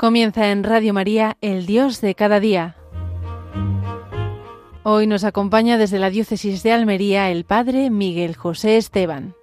Comienza en Radio María, el Dios de cada día. Hoy nos acompaña desde la Diócesis de Almería el Padre Miguel José Esteban.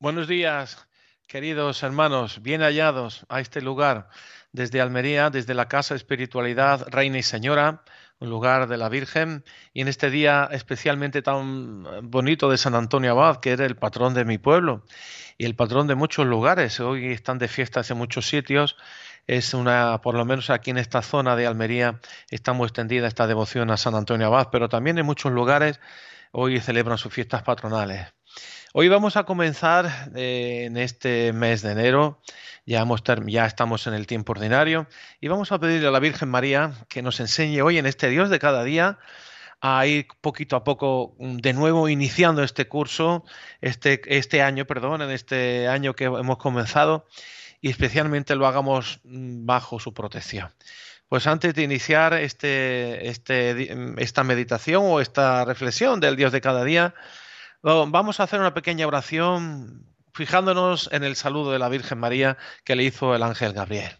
Buenos días, queridos hermanos, bien hallados a este lugar desde Almería, desde la Casa Espiritualidad Reina y Señora, un lugar de la Virgen, y en este día especialmente tan bonito de San Antonio Abad, que era el patrón de mi pueblo y el patrón de muchos lugares. Hoy están de fiestas en muchos sitios. Es una, por lo menos aquí en esta zona de Almería, está muy extendida esta devoción a San Antonio Abad, pero también en muchos lugares hoy celebran sus fiestas patronales. Hoy vamos a comenzar eh, en este mes de enero, ya, hemos ya estamos en el tiempo ordinario, y vamos a pedirle a la Virgen María que nos enseñe hoy en este Dios de cada día a ir poquito a poco mm, de nuevo iniciando este curso, este, este año, perdón, en este año que hemos comenzado, y especialmente lo hagamos mm, bajo su protección. Pues antes de iniciar este, este, esta meditación o esta reflexión del Dios de cada día, Vamos a hacer una pequeña oración fijándonos en el saludo de la Virgen María que le hizo el ángel Gabriel.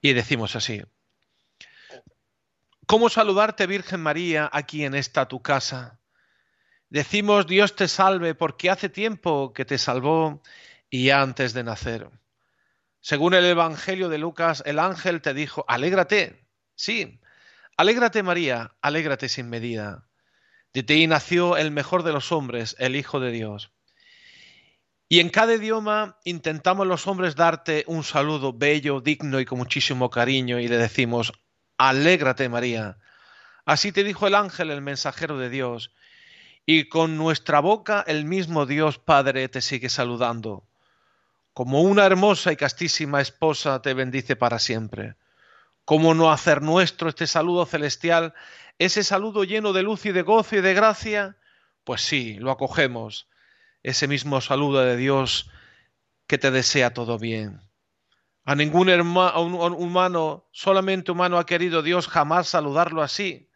Y decimos así, ¿cómo saludarte Virgen María aquí en esta tu casa? Decimos Dios te salve porque hace tiempo que te salvó y antes de nacer. Según el Evangelio de Lucas, el ángel te dijo, alégrate, sí, alégrate María, alégrate sin medida de ti nació el mejor de los hombres, el Hijo de Dios. Y en cada idioma intentamos los hombres darte un saludo bello, digno y con muchísimo cariño y le decimos, alégrate María. Así te dijo el ángel, el mensajero de Dios. Y con nuestra boca el mismo Dios Padre te sigue saludando. Como una hermosa y castísima esposa te bendice para siempre. ¿Cómo no hacer nuestro este saludo celestial ese saludo lleno de luz y de gozo y de gracia, pues sí, lo acogemos, ese mismo saludo de Dios que te desea todo bien. A ningún humano, solamente humano ha querido Dios jamás saludarlo así.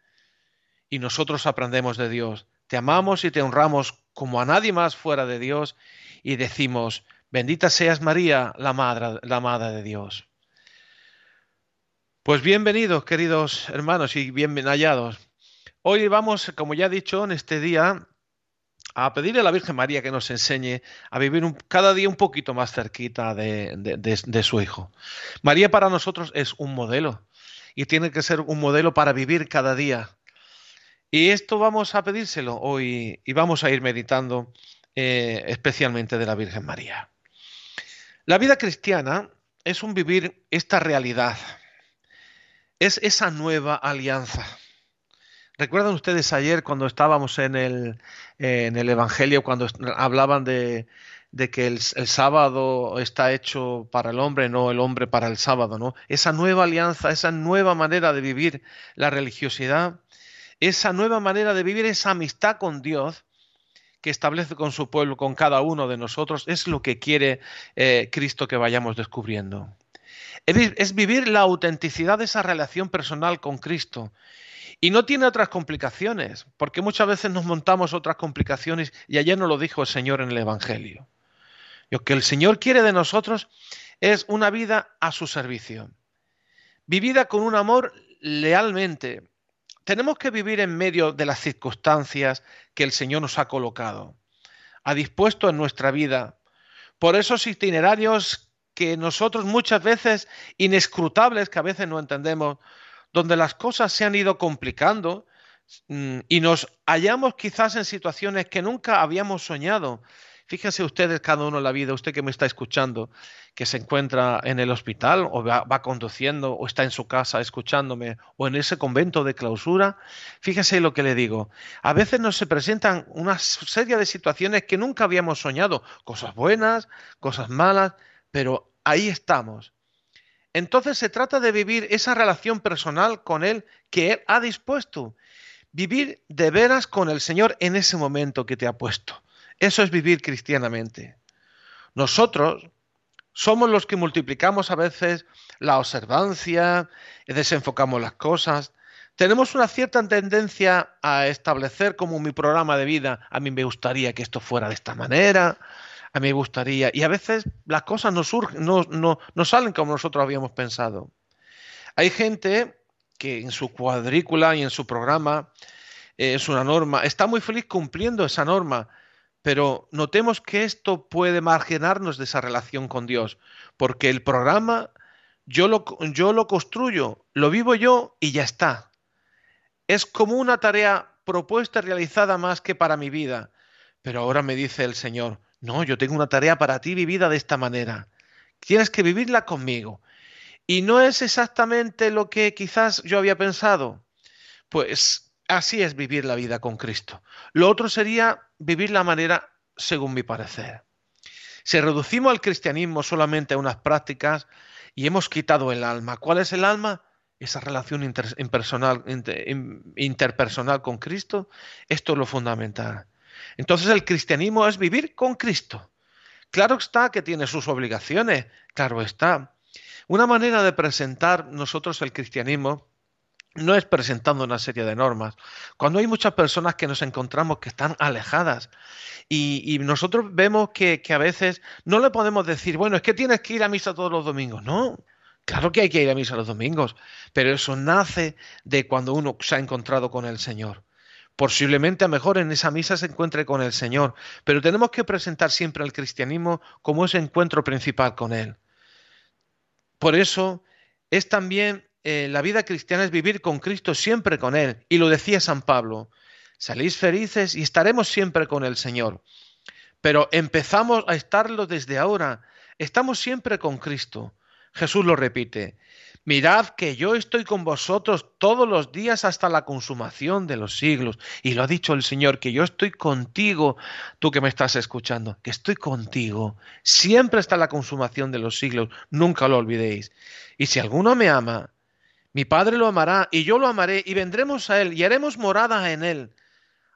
Y nosotros aprendemos de Dios. Te amamos y te honramos como a nadie más fuera de Dios y decimos, bendita seas María, la madre, la madre de Dios. Pues bienvenidos, queridos hermanos, y bien hallados. Hoy vamos, como ya he dicho, en este día a pedirle a la Virgen María que nos enseñe a vivir cada día un poquito más cerquita de, su Hijo. María para nosotros es un modelo y tiene que ser un modelo para vivir cada día. Y esto vamos a pedírselo hoy y vamos a ir meditando eh, especialmente de la Virgen María. La vida cristiana es un vivir esta realidad es esa nueva alianza. ¿Recuerdan ustedes ayer cuando estábamos en el, en el Evangelio, cuando hablaban de, que el, el, sábado está hecho para el hombre, no el hombre para el sábado, ¿no? Esa nueva alianza, esa nueva manera de vivir la religiosidad, esa nueva manera de vivir esa amistad con Dios que establece con su pueblo, con cada uno de nosotros, es lo que quiere eh, Cristo que vayamos descubriendo. Es vivir la autenticidad de esa relación personal con Cristo. Y no tiene otras complicaciones, porque muchas veces nos montamos otras complicaciones y ayer nos lo dijo el Señor en el Evangelio. Lo que el Señor quiere de nosotros es una vida a su servicio, vivida con un amor lealmente. Tenemos que vivir en medio de las circunstancias que el Señor nos ha colocado, ha dispuesto en nuestra vida, por esos itinerarios que nosotros muchas veces inescrutables, que a veces no entendemos, donde las cosas se han ido complicando mm, y nos hallamos quizás en situaciones que nunca habíamos soñado. Fíjense ustedes cada uno en la vida, usted que me está escuchando, que se encuentra en el hospital o va, va, conduciendo o está en su casa escuchándome o en ese convento de clausura, fíjese lo que le digo. A veces nos se presentan una serie de situaciones que nunca habíamos soñado, cosas buenas, cosas malas, pero ahí estamos. Entonces se trata de vivir esa relación personal con Él que Él ha dispuesto. Vivir de veras con el Señor en ese momento que te ha puesto. Eso es vivir cristianamente. Nosotros Somos los que multiplicamos a veces la observancia, desenfocamos las cosas. Tenemos una cierta tendencia a establecer como mi programa de vida, a mí me gustaría que esto fuera de esta manera, a mí me gustaría, y a veces las cosas no, surgen, no, salen como nosotros habíamos pensado. Hay gente que en su cuadrícula y en su programa eh, es una norma, está muy feliz cumpliendo esa norma, pero notemos que esto puede marginarnos de esa relación con Dios, porque el programa yo lo, yo lo construyo, lo vivo yo y ya está. Es como una tarea propuesta y realizada más que para mi vida. Pero ahora me dice el Señor, no, yo tengo una tarea para ti vivida de esta manera. Tienes que vivirla conmigo. Y no es exactamente lo que quizás yo había pensado. Pues así es vivir la vida con Cristo. Lo otro sería vivir la manera según mi parecer. Si reducimos al cristianismo solamente a unas prácticas y hemos quitado el alma, ¿cuál es el alma? Esa relación interpersonal con Cristo. Esto es lo fundamental. Entonces el cristianismo es vivir con Cristo. Claro está que tiene sus obligaciones, claro está. Una manera de presentar nosotros el cristianismo no es presentando una serie de normas. Cuando hay muchas personas que nos encontramos que están alejadas y, nosotros vemos que, que, a veces no le podemos decir, bueno, es que tienes que ir a misa todos los domingos. No, claro que hay que ir a misa los domingos, pero eso nace de cuando uno se ha encontrado con el Señor. Posiblemente a mejor en esa misa se encuentre con el Señor, pero tenemos que presentar siempre al cristianismo como ese encuentro principal con Él. Por eso es también eh, la vida cristiana es vivir con Cristo siempre con Él. Y lo decía San Pablo, salís felices y estaremos siempre con el Señor. Pero empezamos a estarlo desde ahora. Estamos siempre con Cristo. Jesús lo repite. Mirad que yo estoy con vosotros todos los días hasta la consumación de los siglos. Y lo ha dicho el Señor, que yo estoy contigo, tú que me estás escuchando, que estoy contigo. Siempre hasta la consumación de los siglos. Nunca lo olvidéis. Y si alguno me ama, mi Padre lo amará y yo lo amaré y vendremos a Él y haremos morada en Él.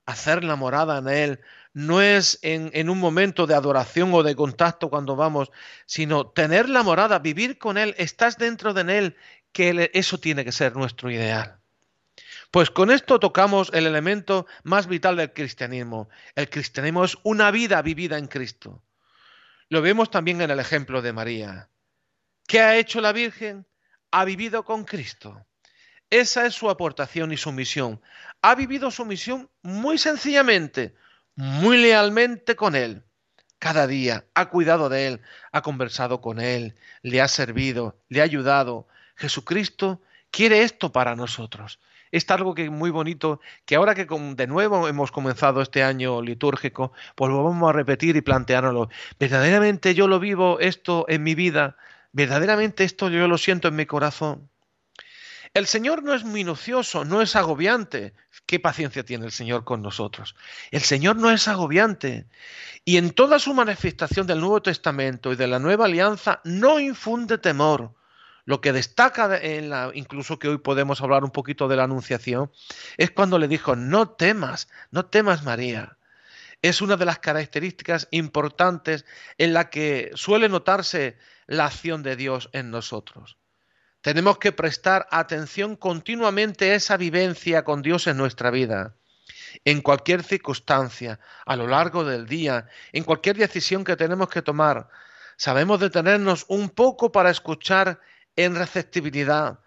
Hacer la morada en Él no es en, un momento de adoración o de contacto cuando vamos, sino tener la morada, vivir con Él, estás dentro de Él, que eso tiene que ser nuestro ideal. Pues con esto tocamos el elemento más vital del cristianismo. El cristianismo es una vida vivida en Cristo. Lo vemos también en el ejemplo de María. ¿Qué ha hecho la Virgen? ha vivido con Cristo. Esa es su aportación y su misión. Ha vivido su misión muy sencillamente, muy lealmente con Él. Cada día ha cuidado de Él, ha conversado con Él, le ha servido, le ha ayudado. Jesucristo quiere esto para nosotros. Es algo que muy bonito, que ahora que de nuevo hemos comenzado este año litúrgico, pues lo vamos a repetir y planteárnoslo. Verdaderamente yo lo vivo esto en mi vida, Verdaderamente esto yo lo siento en mi corazón. El Señor no es minucioso, no es agobiante. ¿Qué paciencia tiene el Señor con nosotros? El Señor no es agobiante. Y en toda su manifestación del Nuevo Testamento y de la Nueva Alianza no infunde temor. Lo que destaca en la, incluso que hoy podemos hablar un poquito de la Anunciación, es cuando le dijo, no temas, no temas María. Es una de las características importantes en la que suele notarse la acción de Dios en nosotros. Tenemos que prestar atención continuamente a esa vivencia con Dios en nuestra vida, en cualquier circunstancia, a lo largo del día, en cualquier decisión que tenemos que tomar. Sabemos detenernos un poco para escuchar en receptibilidad,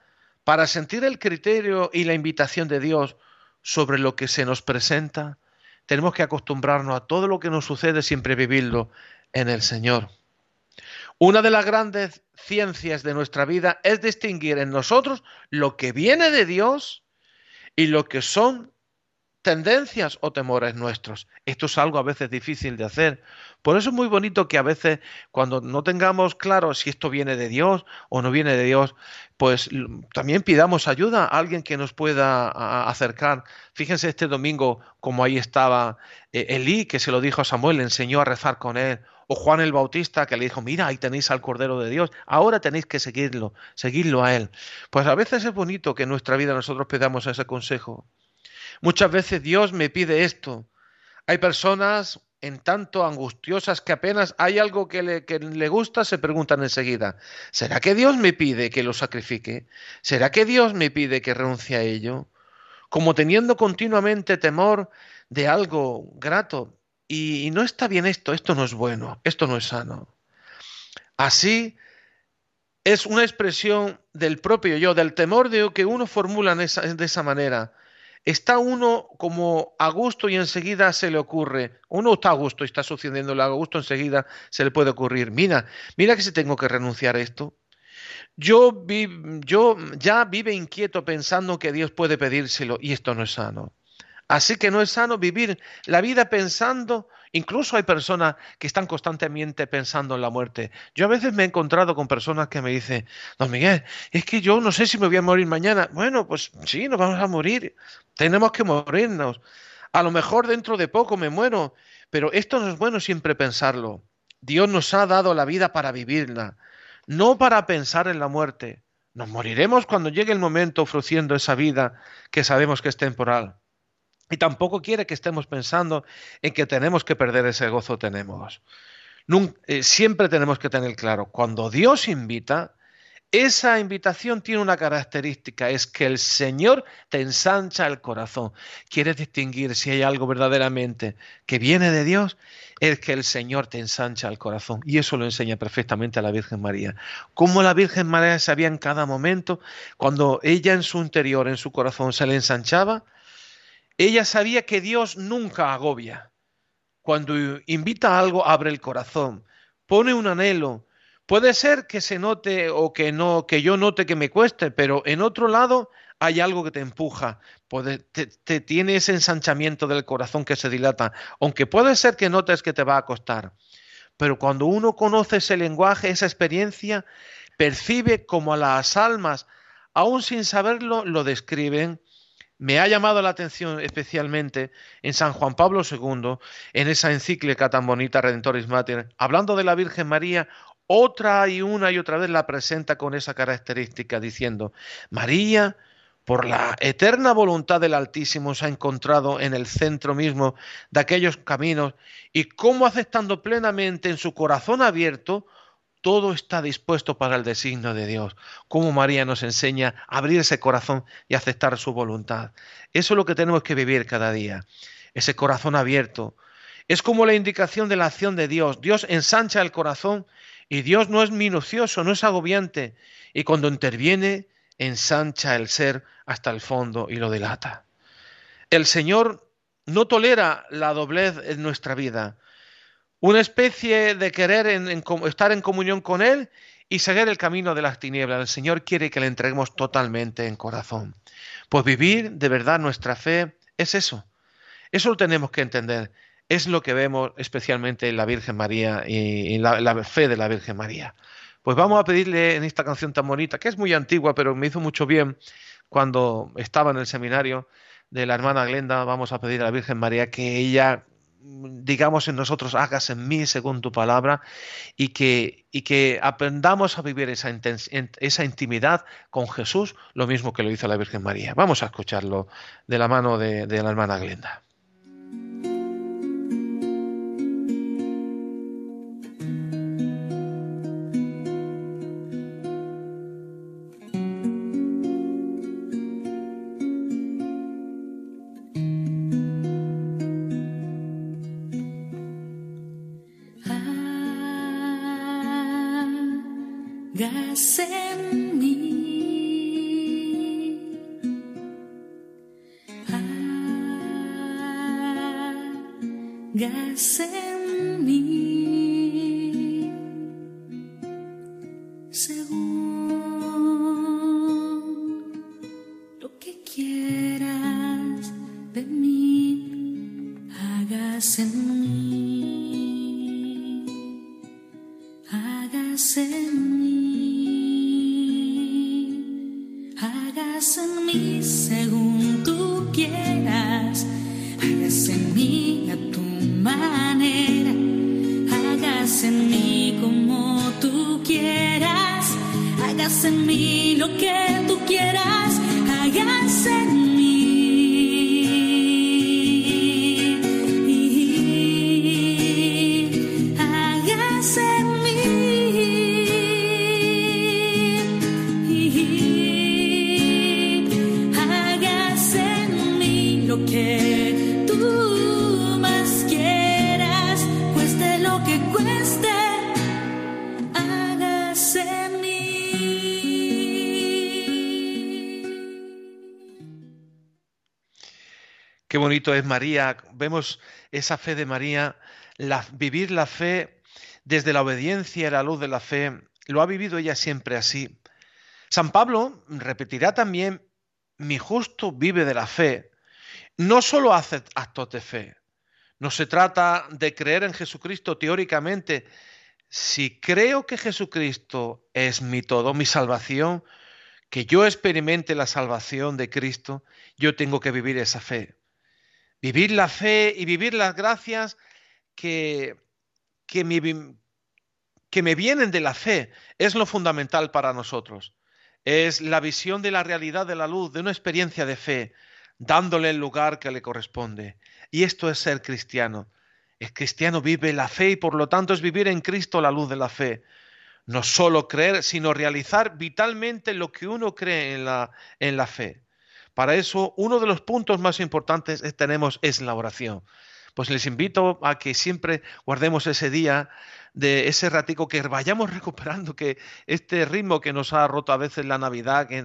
para sentir el criterio y la invitación de Dios sobre lo que se nos presenta. Tenemos que acostumbrarnos a todo lo que nos sucede, siempre vivirlo en el Señor. Una de las grandes ciencias de nuestra vida es distinguir en nosotros lo que viene de Dios y lo que son tendencias o temores nuestros. Esto es algo a veces difícil de hacer. Por eso es muy bonito que a veces cuando no tengamos claro si esto viene de Dios o no viene de Dios, pues también pidamos ayuda a alguien que nos pueda acercar. Fíjense este domingo como ahí estaba eh, Elí, que se lo dijo a Samuel, le enseñó a rezar con él. O Juan el Bautista que le dijo, mira, ahí tenéis al Cordero de Dios, ahora tenéis que seguirlo, seguirlo a él. Pues a veces es bonito que en nuestra vida nosotros pedamos ese consejo. Muchas veces Dios me pide esto. Hay personas en tanto angustiosas que apenas hay algo que le, que le, gusta, se preguntan enseguida, ¿será que Dios me pide que lo sacrifique? ¿Será que Dios me pide que renuncie a ello? Como teniendo continuamente temor de algo grato. Y, no está bien esto, esto no es bueno, esto no es sano. Así es una expresión del propio yo, del temor de que uno formula de esa manera está uno como a gusto y enseguida se le ocurre, uno está a gusto y está sucediéndole a gusto, enseguida se le puede ocurrir, mira, mira que si tengo que renunciar a esto. Yo, yo ya vive inquieto pensando que Dios puede pedírselo y esto no es sano. Así que no es sano vivir la vida pensando Incluso hay personas que están constantemente pensando en la muerte. Yo a veces me he encontrado con personas que me dicen, don Miguel, es que yo no sé si me voy a morir mañana. Bueno, pues sí, nos vamos a morir. Tenemos que morirnos. A lo mejor dentro de poco me muero, pero esto no es bueno siempre pensarlo. Dios nos ha dado la vida para vivirla, no para pensar en la muerte. Nos moriremos cuando llegue el momento ofreciendo esa vida que sabemos que es temporal. Y tampoco quiere que estemos pensando en que tenemos que perder ese gozo tenemos. Eh, siempre tenemos que tener claro, cuando Dios invita, esa invitación tiene una característica, es que el Señor te ensancha el corazón. Quieres distinguir si hay algo verdaderamente que viene de Dios, es que el Señor te ensancha el corazón. Y eso lo enseña perfectamente a la Virgen María. Cómo la Virgen María sabía en cada momento, cuando ella en su interior, en su corazón, se le ensanchaba, ella sabía que Dios nunca agobia. Cuando invita a algo, abre el corazón, pone un anhelo. Puede ser que se note o que no, que yo note que me cueste, pero en otro lado hay algo que te empuja, te, tiene ese ensanchamiento del corazón que se dilata, aunque puede ser que notes que te va a costar. Pero cuando uno conoce ese lenguaje, esa experiencia, percibe como a las almas, aún sin saberlo, lo describen me ha llamado la atención especialmente en San Juan Pablo II, en esa encíclica tan bonita Redentoris Mater, hablando de la Virgen María, otra y una y otra vez la presenta con esa característica, diciendo, María, por la eterna voluntad del Altísimo, se ha encontrado en el centro mismo de aquellos caminos y cómo aceptando plenamente en su corazón abierto todo está dispuesto para el designio de Dios. Como María nos enseña a abrir ese corazón y aceptar su voluntad. Eso es lo que tenemos que vivir cada día. Ese corazón abierto. Es como la indicación de la acción de Dios. Dios ensancha el corazón y Dios no es minucioso, no es agobiante. Y cuando interviene, ensancha el ser hasta el fondo y lo delata. El Señor no tolera la doblez en nuestra vida una especie de querer estar en comunión con Él y seguir el camino de las tinieblas. El Señor quiere que le entreguemos totalmente en corazón. Pues vivir de verdad nuestra fe es eso. Eso lo tenemos que entender. Es lo que vemos especialmente en la Virgen María y en la, la fe de la Virgen María. Pues vamos a pedirle en esta canción tan bonita, que es muy antigua, pero me hizo mucho bien cuando estaba en el seminario de la hermana Glenda, vamos a pedir a la Virgen María que ella digamos en nosotros, hagas en mí según tu palabra, y que, y que aprendamos a vivir esa, esa intimidad con Jesús, lo mismo que lo hizo la Virgen María. Vamos a escucharlo de la mano de, de la hermana Glenda. hagas en mí. Bonito es María. Vemos esa fe de María, vivir la fe desde la obediencia y la luz de la fe. Lo ha vivido ella siempre así. San Pablo repetirá también, mi justo vive de la fe. No solo hace actos de fe. No se trata de creer en Jesucristo teóricamente. Si creo que Jesucristo es mi todo, mi salvación, que yo experimente la salvación de Cristo, yo tengo que vivir esa fe. Vivir la fe y vivir las gracias que, que, me, que me vienen de la fe es lo fundamental para nosotros. Es la visión de la realidad de la luz, de una experiencia de fe, dándole el lugar que le corresponde. Y esto es ser cristiano. El cristiano vive la fe y por lo tanto es vivir en Cristo la luz de la fe. No solo creer, sino realizar vitalmente lo que uno cree en la, en la fe. Para eso, uno de los puntos más importantes que tenemos es la oración. Pues les invito a que siempre guardemos ese día de ese ratico que vayamos recuperando que este ritmo que nos ha roto a veces la Navidad, que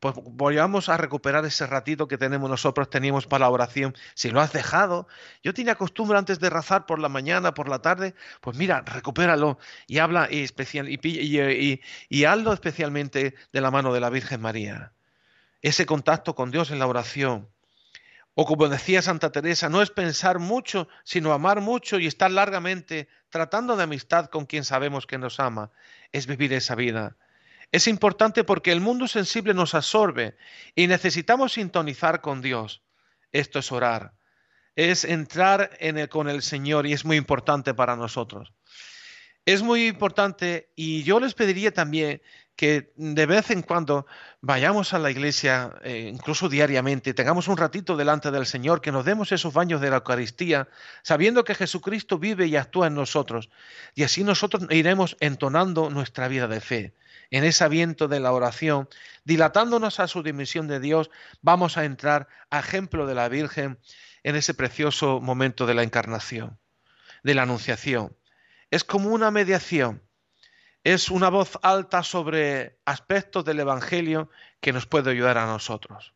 pues vayamos a recuperar ese ratito que tenemos nosotros, teníamos para la oración. Si lo has dejado, yo tenía costumbre antes de rezar por la mañana, por la tarde, pues mira, recupéralo y habla y, especial, y hazlo especialmente de la mano de la Virgen María ese contacto con Dios en la oración. O como decía Santa Teresa, no es pensar mucho, sino amar mucho y estar largamente tratando de amistad con quien sabemos que nos ama. Es vivir esa vida. Es importante porque el mundo sensible nos absorbe y necesitamos sintonizar con Dios. Esto es orar. Es entrar en el, con el Señor y es muy importante para nosotros. Es muy importante y yo les pediría también que de vez en cuando vayamos a la iglesia, eh, incluso diariamente, tengamos un ratito delante del Señor, que nos demos esos baños de la Eucaristía, sabiendo que Jesucristo vive y actúa en nosotros. Y así nosotros iremos entonando nuestra vida de fe. En ese viento de la oración, dilatándonos a su dimensión de Dios, vamos a entrar a ejemplo de la Virgen en ese precioso momento de la encarnación, de la anunciación. Es como una mediación es una voz alta sobre aspectos del Evangelio que nos puede ayudar a nosotros.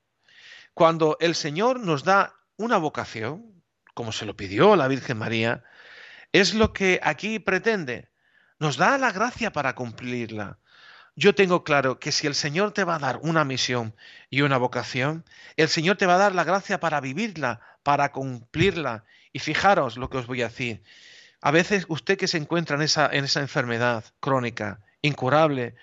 Cuando el Señor nos da una vocación, como se lo pidió la Virgen María, es lo que aquí pretende. Nos da la gracia para cumplirla. Yo tengo claro que si el Señor te va a dar una misión y una vocación, el Señor te va a dar la gracia para vivirla, para cumplirla. Y fijaros lo que os voy a decir. A veces usted que se encuentra en esa, en esa enfermedad crónica, incurable,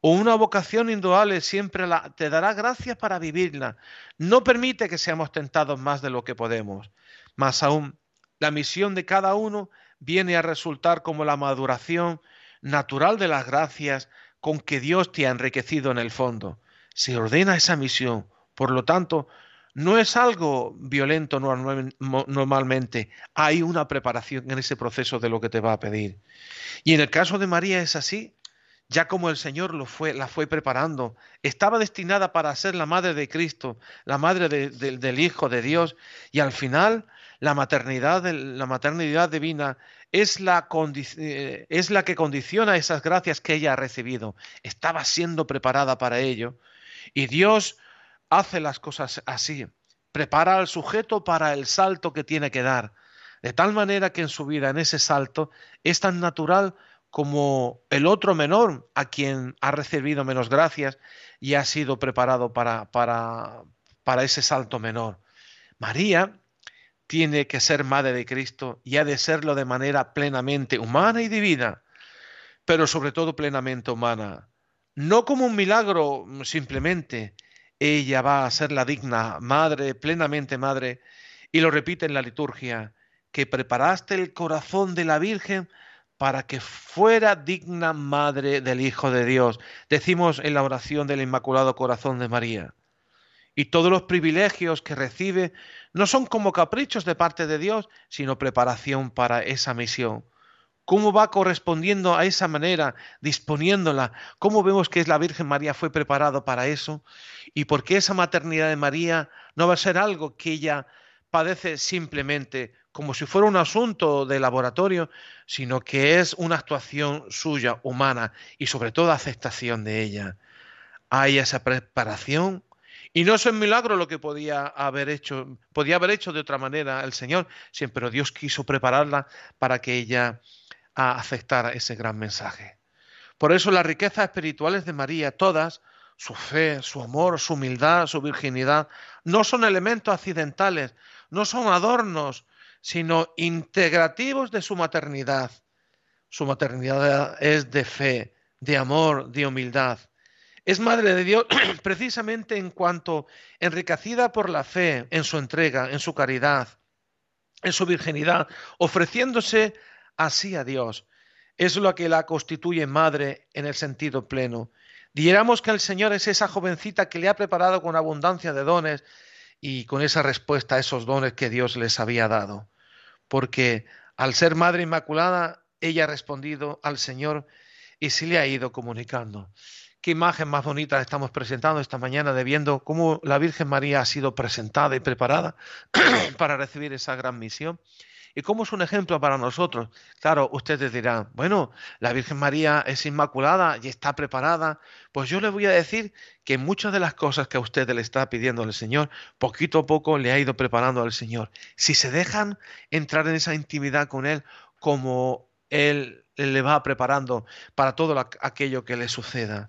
o una vocación indudable, siempre te dará gracias para vivirla. No permite que seamos tentados más de lo que podemos. Más aún, la misión de cada uno viene a resultar como la maduración natural de las gracias con que Dios te ha enriquecido en el fondo. Se ordena esa misión. Por lo tanto, no es algo violento normalmente, hay una preparación en ese proceso de lo que te va a pedir. Y en el caso de María es así, ya como el Señor lo fue, la fue preparando, estaba destinada para ser la madre de Cristo, la madre del Hijo de Dios, y al final la maternidad, la maternidad divina es la, eh, es la que condiciona esas gracias que ella ha recibido. Estaba siendo preparada para ello, y Dios hace las cosas así, prepara al sujeto para el salto que tiene que dar, de tal manera que en su vida, en ese salto, es tan natural como el otro menor a quien ha recibido menos gracias y ha sido preparado para, para, para ese salto menor. María tiene que ser madre de Cristo y ha de serlo de manera plenamente humana y divina, pero sobre todo plenamente humana. No como un milagro simplemente, ella va a ser la digna madre, plenamente madre, y lo repite en la liturgia, que preparaste el corazón de la Virgen para que fuera digna madre del Hijo de Dios. Decimos en la oración del Inmaculado Corazón de María. Y todos los privilegios que recibe no son como caprichos de parte de Dios, sino preparación para esa misión. Cómo va correspondiendo a esa manera, disponiéndola, cómo vemos que la Virgen María fue preparada para eso y por qué esa maternidad de María no va a ser algo que ella padece simplemente como si fuera un asunto de laboratorio, sino que es una actuación suya, humana, y sobre todo aceptación de ella. Hay esa preparación, y no es un milagro lo que podía haber hecho, podía haber hecho de otra manera el Señor, siempre Dios quiso prepararla para que ella aceptara ese gran mensaje. Por eso las riquezas espirituales de María, todas, su fe, su amor, su humildad, su virginidad, no son elementos accidentales, no son adornos, sino integrativos de su maternidad. Su maternidad es de fe, de amor, de humildad. Es madre de Dios precisamente en cuanto enriquecida por la fe, en su entrega, en su caridad, en su virginidad, ofreciéndose así a Dios. Es lo que la constituye madre en el sentido pleno. Diéramos que el Señor es esa jovencita que le ha preparado con abundancia de dones y con esa respuesta a esos dones que Dios les había dado. Porque al ser Madre Inmaculada, ella ha respondido al Señor y se le ha ido comunicando. Qué imagen más bonita estamos presentando esta mañana de viendo cómo la Virgen María ha sido presentada y preparada para recibir esa gran misión. ¿Y cómo es un ejemplo para nosotros? Claro, ustedes dirán, bueno, la Virgen María es inmaculada y está preparada. Pues yo les voy a decir que muchas de las cosas que a usted le está pidiendo el Señor, poquito a poco le ha ido preparando al Señor. Si se dejan entrar en esa intimidad con Él, como Él le va preparando para todo aquello que le suceda.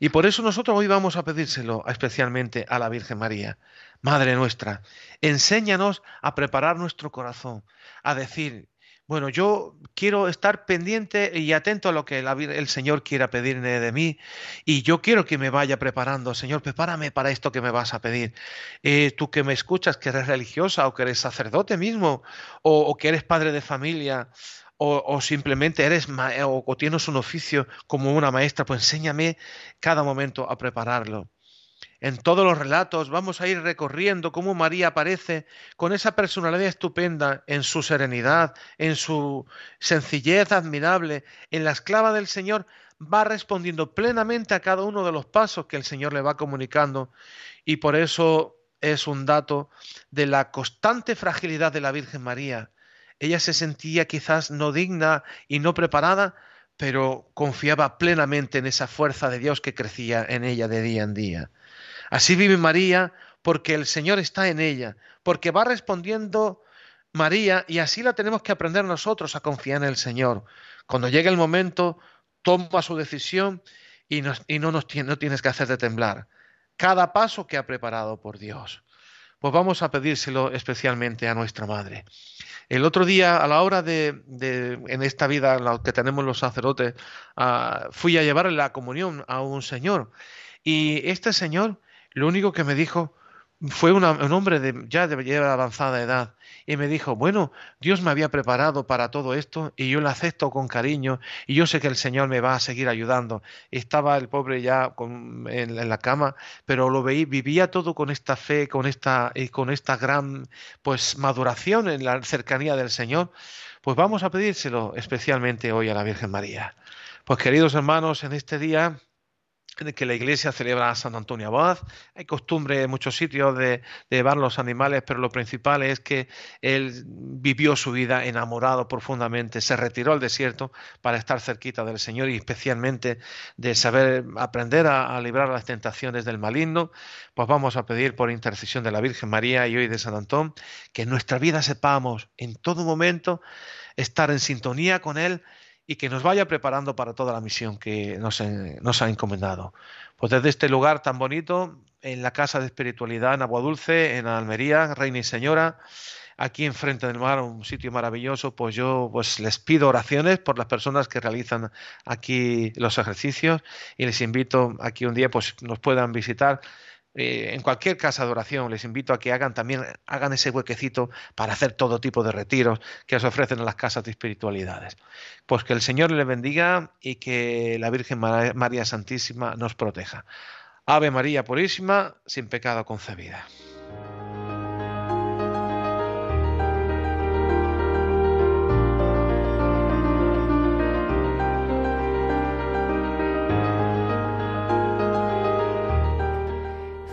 Y por eso nosotros hoy vamos a pedírselo especialmente a la Virgen María. Madre nuestra, enséñanos a preparar nuestro corazón, a decir, bueno, yo quiero estar pendiente y atento a lo que el Señor quiera pedirme de mí y yo quiero que me vaya preparando. Señor, prepárame para esto que me vas a pedir. Eh, tú que me escuchas, que eres religiosa o que eres sacerdote mismo o, o que eres padre de familia o, simplemente eres o, o tienes un oficio como una maestra, pues enséñame cada momento a prepararlo. En todos los relatos vamos a ir recorriendo cómo María aparece con esa personalidad estupenda, en su serenidad, en su sencillez admirable, en la esclava del Señor, va respondiendo plenamente a cada uno de los pasos que el Señor le va comunicando y por eso es un dato de la constante fragilidad de la Virgen María, ella se sentía quizás no digna y no preparada, pero confiaba plenamente en esa fuerza de Dios que crecía en ella de día en día. Así vive María porque el Señor está en ella, porque va respondiendo María y así la tenemos que aprender nosotros a confiar en el Señor. Cuando llegue el momento, toma su decisión y, no, nos, no tienes que hacer de temblar. Cada paso que ha preparado por Dios. Pues vamos a pedírselo especialmente a nuestra Madre. El otro día, a la hora de, en esta vida la que tenemos los sacerdotes, ah, fui a llevarle la comunión a un señor. Y este señor, lo único que me dijo, fue un hombre de, ya de avanzada edad y me dijo, bueno, Dios me había preparado para todo esto y yo lo acepto con cariño y yo sé que el Señor me va a seguir ayudando. Estaba el pobre ya en, la cama, pero lo veí, vivía todo con esta fe, con esta, y con esta gran pues maduración en la cercanía del Señor. Pues vamos a pedírselo especialmente hoy a la Virgen María. Pues queridos hermanos, en este día que la iglesia celebra a San Antonio Abad. Hay costumbre en muchos sitios de, llevar los animales, pero lo principal es que él vivió su vida enamorado profundamente, se retiró al desierto para estar cerquita del Señor y especialmente de saber aprender a, a librar las tentaciones del maligno. Pues vamos a pedir por intercesión de la Virgen María y hoy de San Antón que en nuestra vida sepamos en todo momento estar en sintonía con Él y que nos vaya preparando para toda la misión que nos, ha encomendado. Pues desde este lugar tan bonito, en la Casa de Espiritualidad en Agua Dulce, en Almería, Reina y Señora, aquí enfrente del mar, un sitio maravilloso, pues yo pues les pido oraciones por las personas que realizan aquí los ejercicios y les invito aquí un día pues nos puedan visitar eh, en cualquier casa de oración les invito a que hagan también hagan ese huequecito para hacer todo tipo de retiros que se ofrecen en las casas de espiritualidades. Pues que el Señor le bendiga y que la Virgen María Santísima nos proteja. Ave María Purísima, sin pecado concebida.